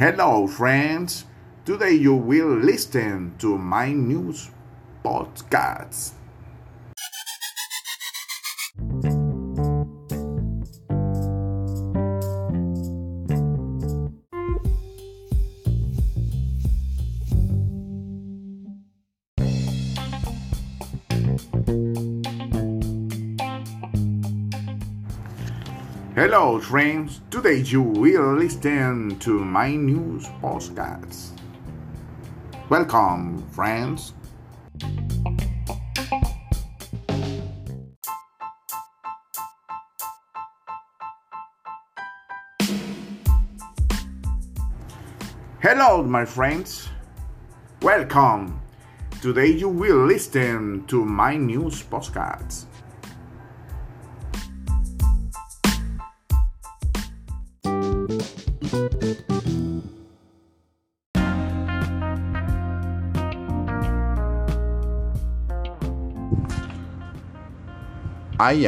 Hello, friends. Today you will listen to my news podcast. Hello, friends. Today you will listen to my news podcast. Welcome, friends. Hello, my friends. Welcome. Today you will listen to my news podcast. I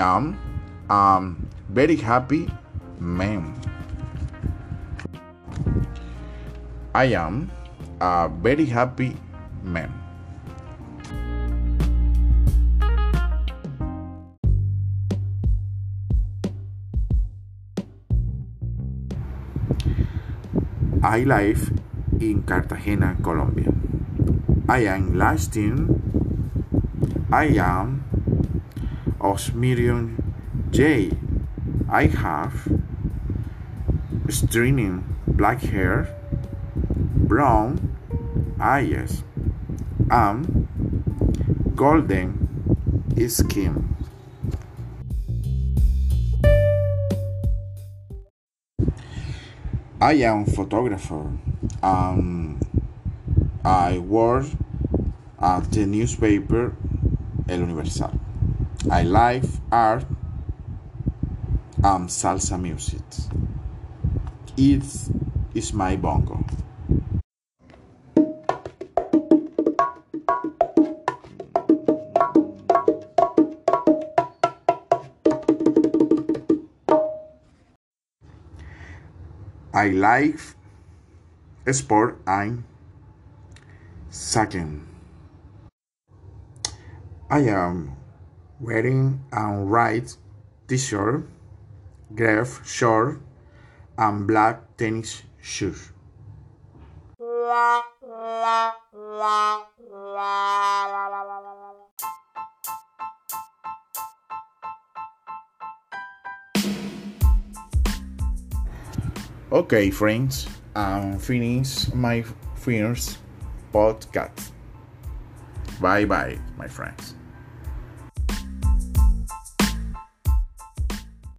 am a very happy man. I am a very happy man. I live in Cartagena, Colombia. I am lasting. I am Osmirion J. I have streaming black hair, brown eyes, and golden skin. I am photographer. Um, I work at the newspaper El Universal. I like art and salsa music. It is my bongo. I like sport and soccer. I am wearing a white t-shirt, gray short, and black tennis shoes. Okay, friends, I'm finish my first podcast. Bye bye, my friends.